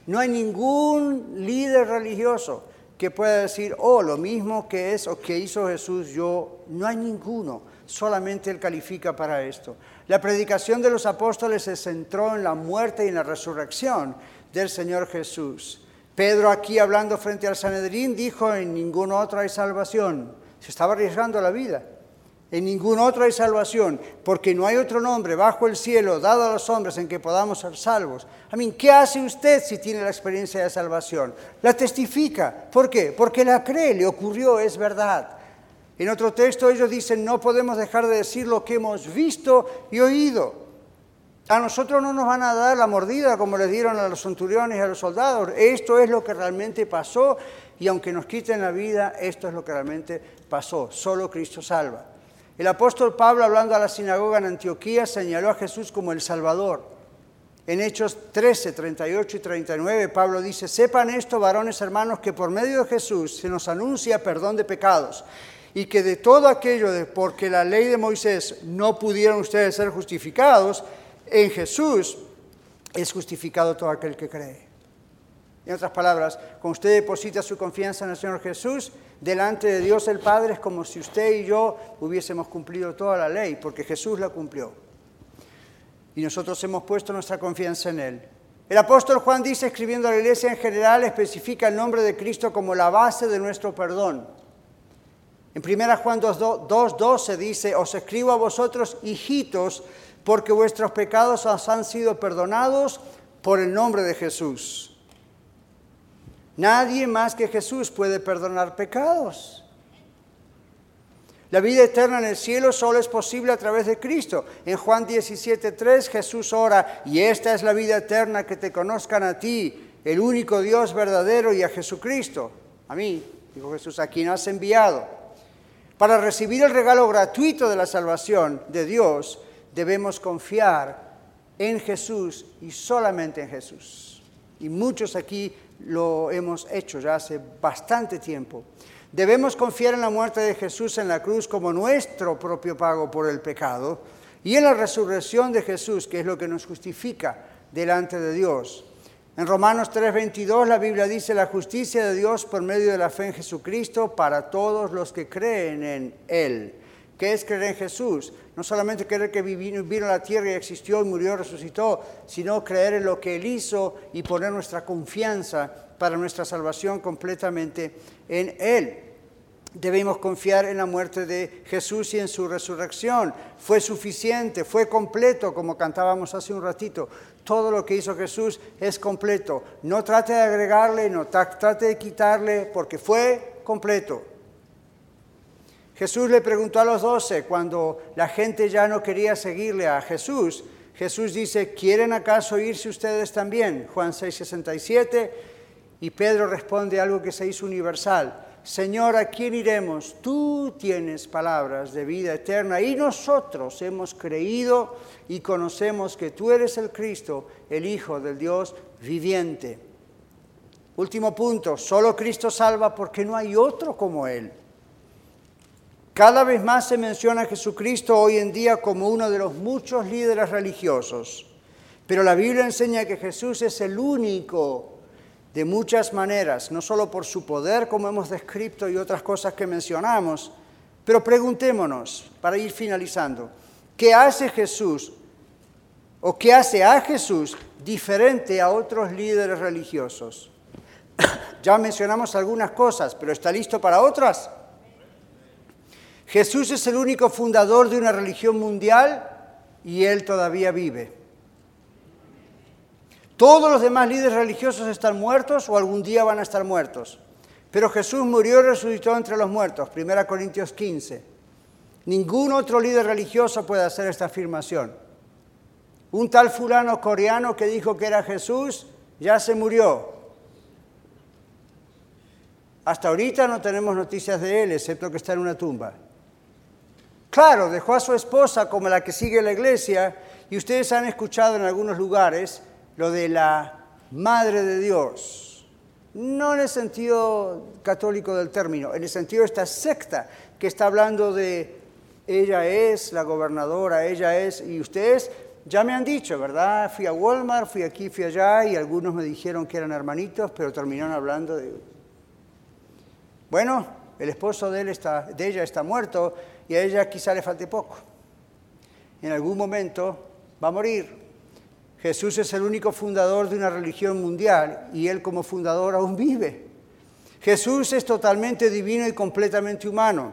No hay ningún líder religioso que pueda decir, oh, lo mismo que es o que hizo Jesús, yo, no hay ninguno, solamente Él califica para esto. La predicación de los apóstoles se centró en la muerte y en la resurrección del Señor Jesús. Pedro aquí hablando frente al Sanedrín dijo, en ningún otro hay salvación. Se estaba arriesgando la vida. En ningún otro hay salvación, porque no hay otro nombre bajo el cielo dado a los hombres en que podamos ser salvos. Mí, ¿qué hace usted si tiene la experiencia de salvación? La testifica. ¿Por qué? Porque la cree, le ocurrió, es verdad. En otro texto ellos dicen, no podemos dejar de decir lo que hemos visto y oído. A nosotros no nos van a dar la mordida como les dieron a los centuriones y a los soldados. Esto es lo que realmente pasó y aunque nos quiten la vida, esto es lo que realmente pasó. Solo Cristo salva. El apóstol Pablo, hablando a la sinagoga en Antioquía, señaló a Jesús como el Salvador. En Hechos 13, 38 y 39, Pablo dice, sepan esto, varones hermanos, que por medio de Jesús se nos anuncia perdón de pecados y que de todo aquello de porque la ley de Moisés no pudieron ustedes ser justificados, en Jesús es justificado todo aquel que cree. En otras palabras, cuando usted deposita su confianza en el Señor Jesús, delante de Dios el Padre es como si usted y yo hubiésemos cumplido toda la ley, porque Jesús la cumplió. Y nosotros hemos puesto nuestra confianza en Él. El apóstol Juan dice, escribiendo a la iglesia en general, especifica el nombre de Cristo como la base de nuestro perdón. En 1 Juan 2.12 dice, os escribo a vosotros, hijitos, porque vuestros pecados os han sido perdonados por el nombre de Jesús. Nadie más que Jesús puede perdonar pecados. La vida eterna en el cielo solo es posible a través de Cristo. En Juan 17.3 Jesús ora, y esta es la vida eterna, que te conozcan a ti, el único Dios verdadero, y a Jesucristo. A mí, dijo Jesús, a quien has enviado. Para recibir el regalo gratuito de la salvación de Dios, debemos confiar en Jesús y solamente en Jesús. Y muchos aquí lo hemos hecho ya hace bastante tiempo. Debemos confiar en la muerte de Jesús en la cruz como nuestro propio pago por el pecado y en la resurrección de Jesús, que es lo que nos justifica delante de Dios. En Romanos 3:22 la Biblia dice la justicia de Dios por medio de la fe en Jesucristo para todos los que creen en Él. ¿Qué es creer en Jesús? No solamente creer que vino, a la tierra y existió y murió, resucitó, sino creer en lo que Él hizo y poner nuestra confianza para nuestra salvación completamente en Él. Debemos confiar en la muerte de Jesús y en su resurrección. Fue suficiente, fue completo, como cantábamos hace un ratito. Todo lo que hizo Jesús es completo. No trate de agregarle, no trate de quitarle, porque fue completo. Jesús le preguntó a los doce cuando la gente ya no quería seguirle a Jesús. Jesús dice, ¿quieren acaso irse ustedes también? Juan 6:67. Y Pedro responde algo que se hizo universal. Señor, ¿a quién iremos? Tú tienes palabras de vida eterna y nosotros hemos creído y conocemos que tú eres el Cristo, el Hijo del Dios viviente. Último punto, solo Cristo salva porque no hay otro como Él. Cada vez más se menciona a Jesucristo hoy en día como uno de los muchos líderes religiosos, pero la Biblia enseña que Jesús es el único de muchas maneras, no solo por su poder como hemos descrito y otras cosas que mencionamos, pero preguntémonos, para ir finalizando, ¿qué hace Jesús o qué hace a Jesús diferente a otros líderes religiosos? ya mencionamos algunas cosas, pero ¿está listo para otras? Jesús es el único fundador de una religión mundial y él todavía vive. Todos los demás líderes religiosos están muertos o algún día van a estar muertos. Pero Jesús murió y resucitó entre los muertos, 1 Corintios 15. Ningún otro líder religioso puede hacer esta afirmación. Un tal fulano coreano que dijo que era Jesús ya se murió. Hasta ahorita no tenemos noticias de él, excepto que está en una tumba. Claro, dejó a su esposa como la que sigue la iglesia y ustedes han escuchado en algunos lugares lo de la Madre de Dios. No en el sentido católico del término, en el sentido de esta secta que está hablando de ella es la gobernadora, ella es, y ustedes ya me han dicho, ¿verdad? Fui a Walmart, fui aquí, fui allá, y algunos me dijeron que eran hermanitos, pero terminaron hablando de... Bueno, el esposo de, él está, de ella está muerto, y a ella quizá le falte poco. En algún momento va a morir. Jesús es el único fundador de una religión mundial y él como fundador aún vive. Jesús es totalmente divino y completamente humano.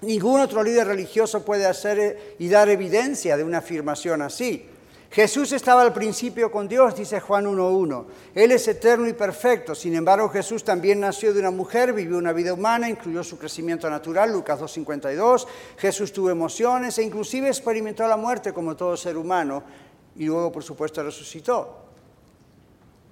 Ningún otro líder religioso puede hacer y dar evidencia de una afirmación así. Jesús estaba al principio con Dios, dice Juan 1.1. Él es eterno y perfecto. Sin embargo, Jesús también nació de una mujer, vivió una vida humana, incluyó su crecimiento natural, Lucas 2.52. Jesús tuvo emociones e inclusive experimentó la muerte como todo ser humano. y luego, por supuesto, resucitó.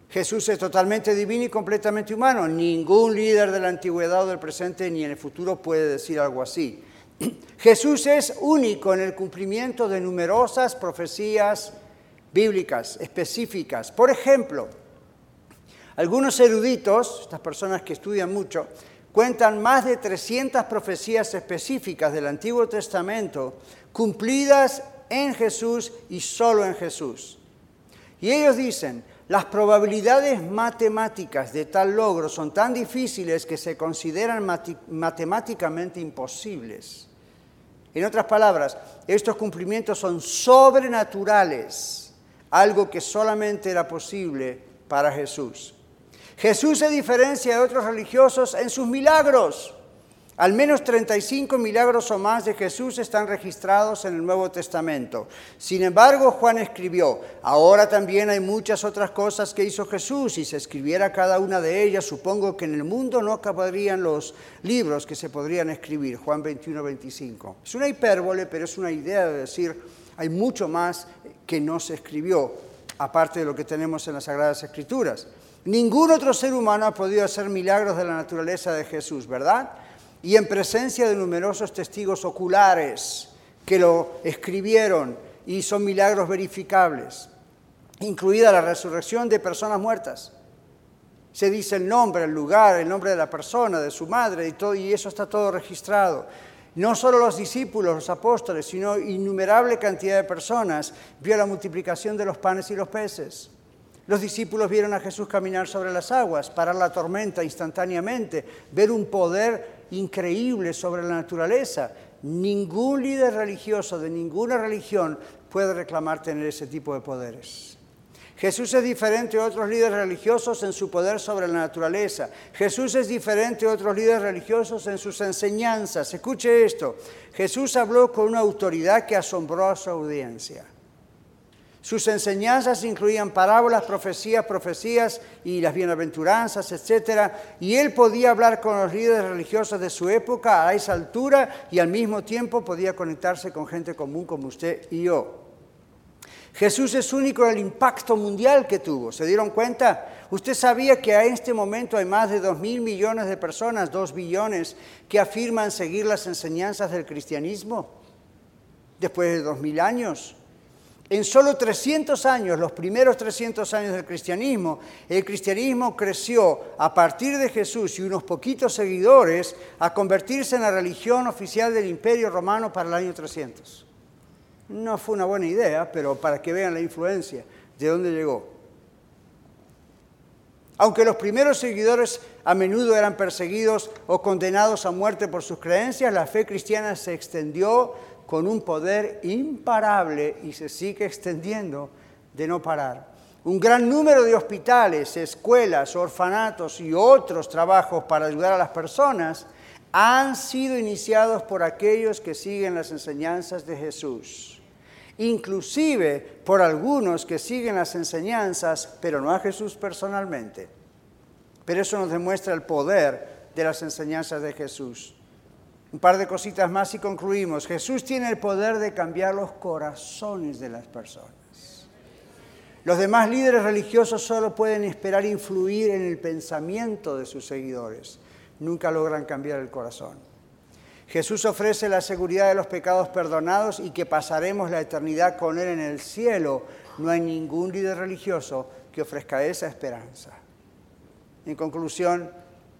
Jesús es totalmente divino y completamente humano. Ningún líder de la antigüedad o del presente ni en el futuro puede decir algo así. Jesús es único en el cumplimiento de numerosas profecías bíblicas específicas. Por ejemplo, algunos eruditos, estas personas que estudian mucho, cuentan más de 300 profecías específicas del Antiguo Testamento cumplidas en Jesús y solo en Jesús. Y ellos dicen, las probabilidades matemáticas de tal logro son tan difíciles que se consideran matemáticamente imposibles. En otras palabras, estos cumplimientos son sobrenaturales, algo que solamente era posible para Jesús. Jesús se diferencia de otros religiosos en sus milagros. Al menos 35 milagros o más de Jesús están registrados en el Nuevo Testamento. Sin embargo, Juan escribió, ahora también hay muchas otras cosas que hizo Jesús y si se escribiera cada una de ellas, supongo que en el mundo no acabarían los libros que se podrían escribir. Juan 21, 25. Es una hipérbole, pero es una idea de decir, hay mucho más que no se escribió, aparte de lo que tenemos en las Sagradas Escrituras. Ningún otro ser humano ha podido hacer milagros de la naturaleza de Jesús, ¿verdad? y en presencia de numerosos testigos oculares que lo escribieron y son milagros verificables, incluida la resurrección de personas muertas. Se dice el nombre, el lugar, el nombre de la persona, de su madre y todo, y eso está todo registrado. No solo los discípulos, los apóstoles, sino innumerable cantidad de personas vio la multiplicación de los panes y los peces. Los discípulos vieron a Jesús caminar sobre las aguas, parar la tormenta instantáneamente, ver un poder increíble sobre la naturaleza. Ningún líder religioso de ninguna religión puede reclamar tener ese tipo de poderes. Jesús es diferente de otros líderes religiosos en su poder sobre la naturaleza. Jesús es diferente de otros líderes religiosos en sus enseñanzas. Escuche esto. Jesús habló con una autoridad que asombró a su audiencia. Sus enseñanzas incluían parábolas, profecías, profecías y las bienaventuranzas, etc. Y él podía hablar con los líderes religiosos de su época a esa altura y al mismo tiempo podía conectarse con gente común como usted y yo. Jesús es único en el impacto mundial que tuvo. ¿Se dieron cuenta? ¿Usted sabía que a este momento hay más de dos mil millones de personas, dos billones, que afirman seguir las enseñanzas del cristianismo? Después de dos mil años. En solo 300 años, los primeros 300 años del cristianismo, el cristianismo creció a partir de Jesús y unos poquitos seguidores a convertirse en la religión oficial del imperio romano para el año 300. No fue una buena idea, pero para que vean la influencia de dónde llegó. Aunque los primeros seguidores a menudo eran perseguidos o condenados a muerte por sus creencias, la fe cristiana se extendió con un poder imparable y se sigue extendiendo de no parar. Un gran número de hospitales, escuelas, orfanatos y otros trabajos para ayudar a las personas han sido iniciados por aquellos que siguen las enseñanzas de Jesús, inclusive por algunos que siguen las enseñanzas, pero no a Jesús personalmente. Pero eso nos demuestra el poder de las enseñanzas de Jesús. Un par de cositas más y concluimos. Jesús tiene el poder de cambiar los corazones de las personas. Los demás líderes religiosos solo pueden esperar influir en el pensamiento de sus seguidores. Nunca logran cambiar el corazón. Jesús ofrece la seguridad de los pecados perdonados y que pasaremos la eternidad con Él en el cielo. No hay ningún líder religioso que ofrezca esa esperanza. En conclusión,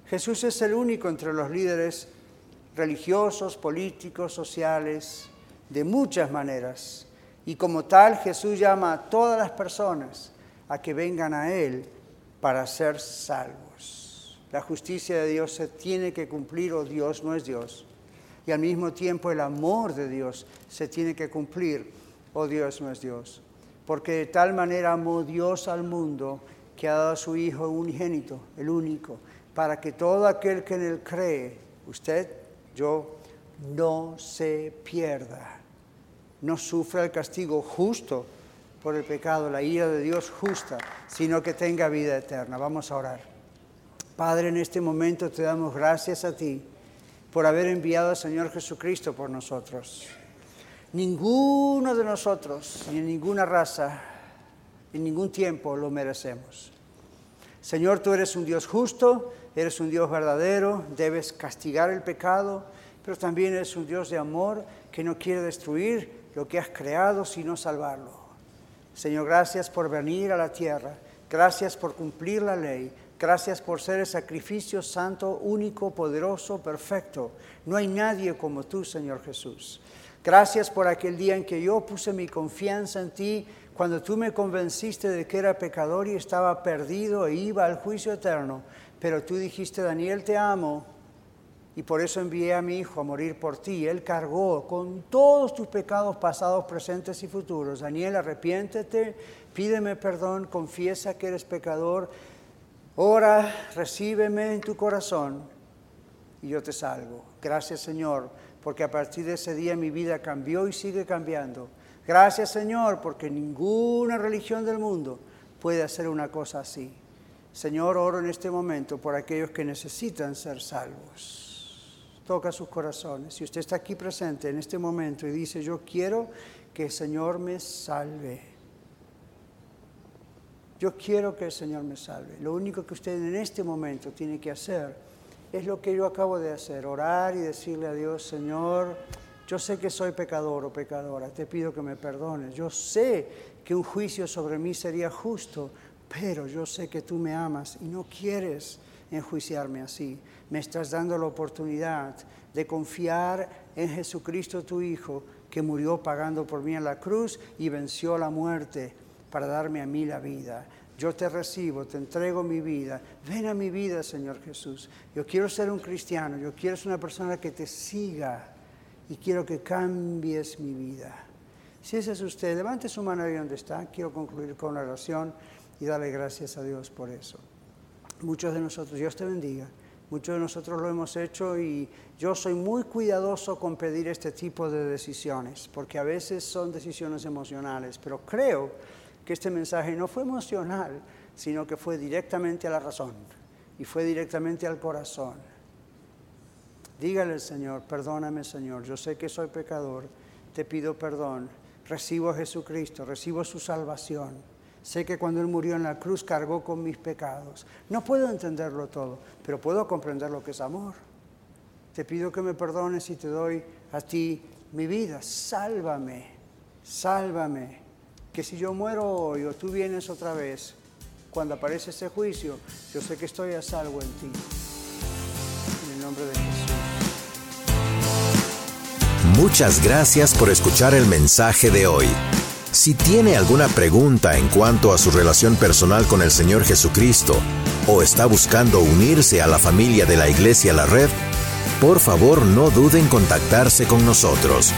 Jesús es el único entre los líderes religiosos, políticos, sociales, de muchas maneras. Y como tal, Jesús llama a todas las personas a que vengan a Él para ser salvos. La justicia de Dios se tiene que cumplir o Dios no es Dios. Y al mismo tiempo el amor de Dios se tiene que cumplir o Dios no Dios. Porque de tal manera amó Dios al mundo que ha dado a su Hijo unigénito, el único, para que todo aquel que en Él cree, usted yo no se pierda, no sufra el castigo justo por el pecado, la ira de Dios justa, sino que tenga vida eterna. Vamos a orar. Padre, en este momento te damos gracias a ti por haber enviado al Señor Jesucristo por nosotros. Ninguno de nosotros, ni ninguna raza, en ningún tiempo lo merecemos. Señor, tú eres un Dios justo, eres un Dios verdadero, debes castigar el pecado, pero también eres un Dios de amor que no quiere destruir lo que has creado, sino salvarlo. Señor, gracias por venir a la tierra, gracias por cumplir la ley, gracias por ser el sacrificio santo, único, poderoso, perfecto. No hay nadie como tú, Señor Jesús. Gracias por aquel día en que yo puse mi confianza en ti, cuando tú me convenciste de que era pecador y estaba perdido e iba al juicio eterno. Pero tú dijiste, Daniel, te amo, y por eso envié a mi Hijo a morir por ti. Él cargó con todos tus pecados pasados, presentes y futuros. Daniel, arrepiéntete, pídeme perdón, confiesa que eres pecador, ora, recíbeme en tu corazón y yo te salvo. Gracias Señor, porque a partir de ese día mi vida cambió y sigue cambiando. Gracias Señor, porque ninguna religión del mundo puede hacer una cosa así. Señor, oro en este momento por aquellos que necesitan ser salvos toca sus corazones. Si usted está aquí presente en este momento y dice, yo quiero que el Señor me salve. Yo quiero que el Señor me salve. Lo único que usted en este momento tiene que hacer es lo que yo acabo de hacer, orar y decirle a Dios, Señor, yo sé que soy pecador o pecadora, te pido que me perdones. Yo sé que un juicio sobre mí sería justo, pero yo sé que tú me amas y no quieres enjuiciarme así. Me estás dando la oportunidad de confiar en Jesucristo tu Hijo, que murió pagando por mí en la cruz y venció la muerte para darme a mí la vida. Yo te recibo, te entrego mi vida. Ven a mi vida, Señor Jesús. Yo quiero ser un cristiano, yo quiero ser una persona que te siga y quiero que cambies mi vida. Si ese es usted, levante su mano ahí donde está. Quiero concluir con la oración y darle gracias a Dios por eso. Muchos de nosotros, Dios te bendiga, muchos de nosotros lo hemos hecho y yo soy muy cuidadoso con pedir este tipo de decisiones, porque a veces son decisiones emocionales, pero creo que este mensaje no fue emocional, sino que fue directamente a la razón y fue directamente al corazón. Dígale al Señor, perdóname Señor, yo sé que soy pecador, te pido perdón, recibo a Jesucristo, recibo su salvación Sé que cuando Él murió en la cruz cargó con mis pecados. No puedo entenderlo todo, pero puedo comprender lo que es amor. Te pido que me perdones y te doy a ti mi vida. Sálvame, sálvame. Que si yo muero hoy o tú vienes otra vez, cuando aparece ese juicio, yo sé que estoy a salvo en ti. En el nombre de Jesús. Muchas gracias por escuchar el mensaje de hoy. Si tiene alguna pregunta en cuanto a su relación personal con el Señor Jesucristo o está buscando unirse a la familia de la Iglesia La Red, por favor no duden en contactarse con nosotros.